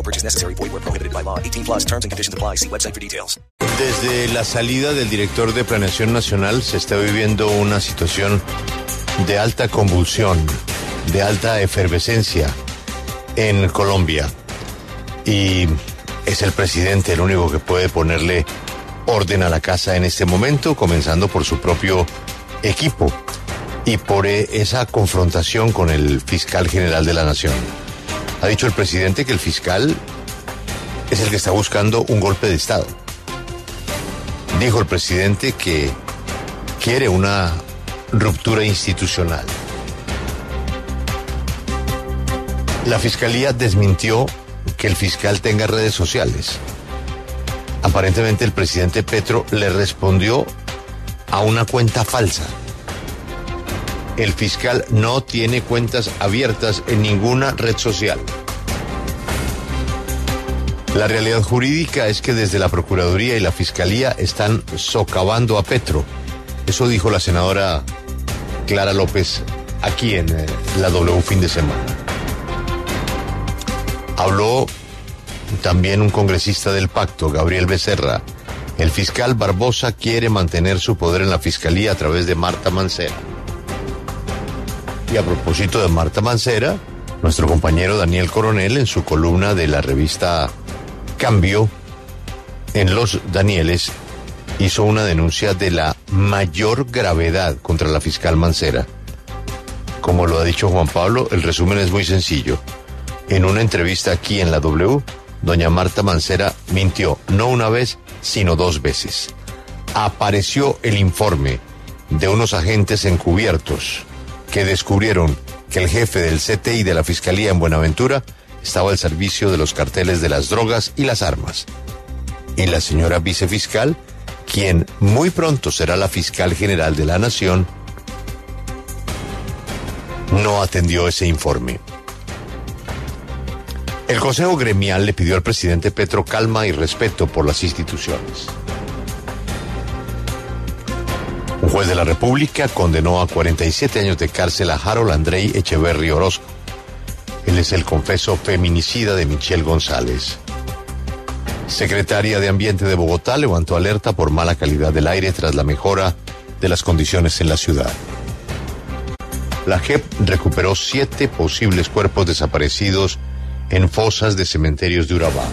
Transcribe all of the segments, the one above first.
No purchase necessary. Void where prohibited by law. 18 plus terms and conditions apply. See website for details. Desde la salida del director de Planeación Nacional se está viviendo una situación de alta convulsión, de alta efervescencia en Colombia. Y es el presidente el único que puede ponerle orden a la casa en este momento, comenzando por su propio equipo y por eh, esa confrontación con el fiscal general de la nación. Ha dicho el presidente que el fiscal es el que está buscando un golpe de Estado. Dijo el presidente que quiere una ruptura institucional. La fiscalía desmintió que el fiscal tenga redes sociales. Aparentemente el presidente Petro le respondió a una cuenta falsa. El fiscal no tiene cuentas abiertas en ninguna red social. La realidad jurídica es que desde la Procuraduría y la Fiscalía están socavando a Petro. Eso dijo la senadora Clara López aquí en eh, la W fin de semana. Habló también un congresista del pacto, Gabriel Becerra. El fiscal Barbosa quiere mantener su poder en la fiscalía a través de Marta Mancera. Y a propósito de Marta Mancera, nuestro compañero Daniel Coronel en su columna de la revista Cambio en Los Danieles hizo una denuncia de la mayor gravedad contra la fiscal Mancera. Como lo ha dicho Juan Pablo, el resumen es muy sencillo. En una entrevista aquí en la W, doña Marta Mancera mintió no una vez, sino dos veces. Apareció el informe de unos agentes encubiertos que descubrieron que el jefe del CTI de la Fiscalía en Buenaventura estaba al servicio de los carteles de las drogas y las armas. Y la señora vicefiscal, quien muy pronto será la fiscal general de la Nación, no atendió ese informe. El Consejo Gremial le pidió al presidente Petro calma y respeto por las instituciones. Un juez de la República condenó a 47 años de cárcel a Harold Andrei Echeverry Orozco. Él es el confeso feminicida de Michelle González. Secretaria de Ambiente de Bogotá levantó alerta por mala calidad del aire tras la mejora de las condiciones en la ciudad. La JEP recuperó siete posibles cuerpos desaparecidos en fosas de cementerios de Urabá.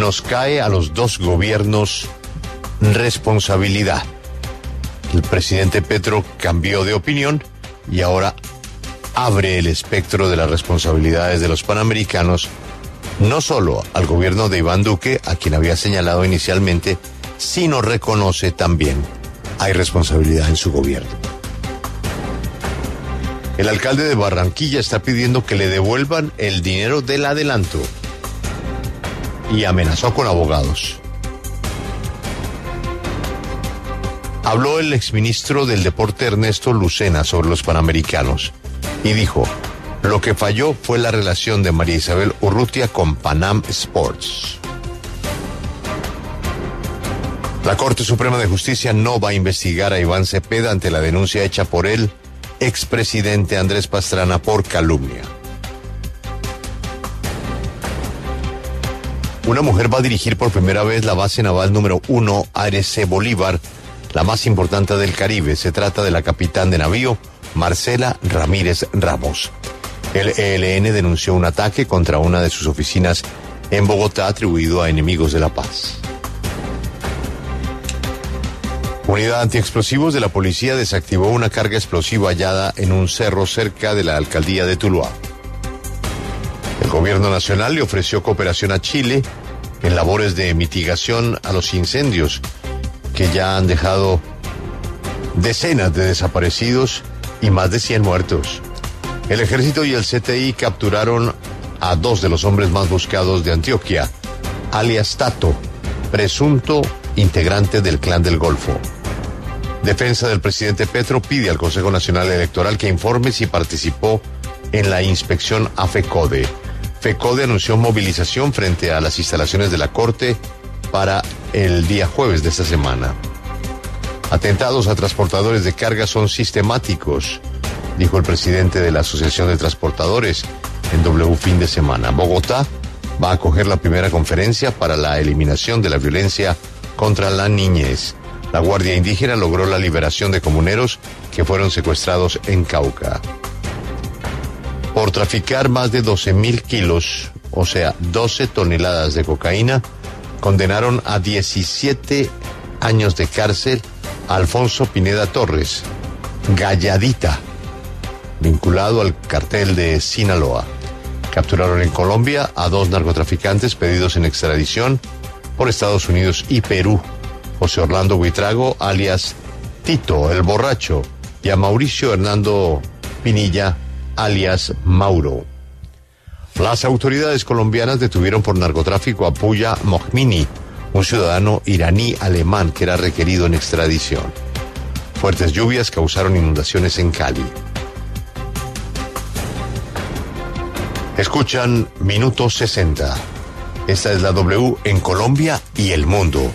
Nos cae a los dos gobiernos responsabilidad. El presidente Petro cambió de opinión y ahora abre el espectro de las responsabilidades de los panamericanos, no solo al gobierno de Iván Duque, a quien había señalado inicialmente, sino reconoce también hay responsabilidad en su gobierno. El alcalde de Barranquilla está pidiendo que le devuelvan el dinero del adelanto y amenazó con abogados. Habló el exministro del Deporte Ernesto Lucena sobre los Panamericanos y dijo, lo que falló fue la relación de María Isabel Urrutia con Panam Sports. La Corte Suprema de Justicia no va a investigar a Iván Cepeda ante la denuncia hecha por el expresidente Andrés Pastrana por calumnia. Una mujer va a dirigir por primera vez la base naval número 1 ARC Bolívar, la más importante del Caribe. Se trata de la capitán de navío, Marcela Ramírez Ramos. El ELN denunció un ataque contra una de sus oficinas en Bogotá atribuido a enemigos de la paz. Unidad antiexplosivos de la policía desactivó una carga explosiva hallada en un cerro cerca de la alcaldía de Tuluá. El gobierno nacional le ofreció cooperación a Chile en labores de mitigación a los incendios que ya han dejado decenas de desaparecidos y más de 100 muertos. El ejército y el CTI capturaron a dos de los hombres más buscados de Antioquia, alias Tato, presunto integrante del Clan del Golfo. Defensa del presidente Petro pide al Consejo Nacional Electoral que informe si participó en la inspección a FECODE. FECODE anunció movilización frente a las instalaciones de la Corte para el día jueves de esta semana. Atentados a transportadores de carga son sistemáticos, dijo el presidente de la Asociación de Transportadores en W fin de semana. Bogotá va a acoger la primera conferencia para la eliminación de la violencia contra la niñez. La Guardia Indígena logró la liberación de comuneros que fueron secuestrados en Cauca. Por traficar más de 12 mil kilos, o sea, 12 toneladas de cocaína, condenaron a 17 años de cárcel a Alfonso Pineda Torres, Galladita, vinculado al cartel de Sinaloa. Capturaron en Colombia a dos narcotraficantes pedidos en extradición por Estados Unidos y Perú. José Orlando Buitrago, alias Tito el Borracho, y a Mauricio Hernando Pinilla, alias Mauro. Las autoridades colombianas detuvieron por narcotráfico a Puya Mohmini, un ciudadano iraní alemán que era requerido en extradición. Fuertes lluvias causaron inundaciones en Cali. Escuchan Minuto 60. Esta es la W en Colombia y el mundo.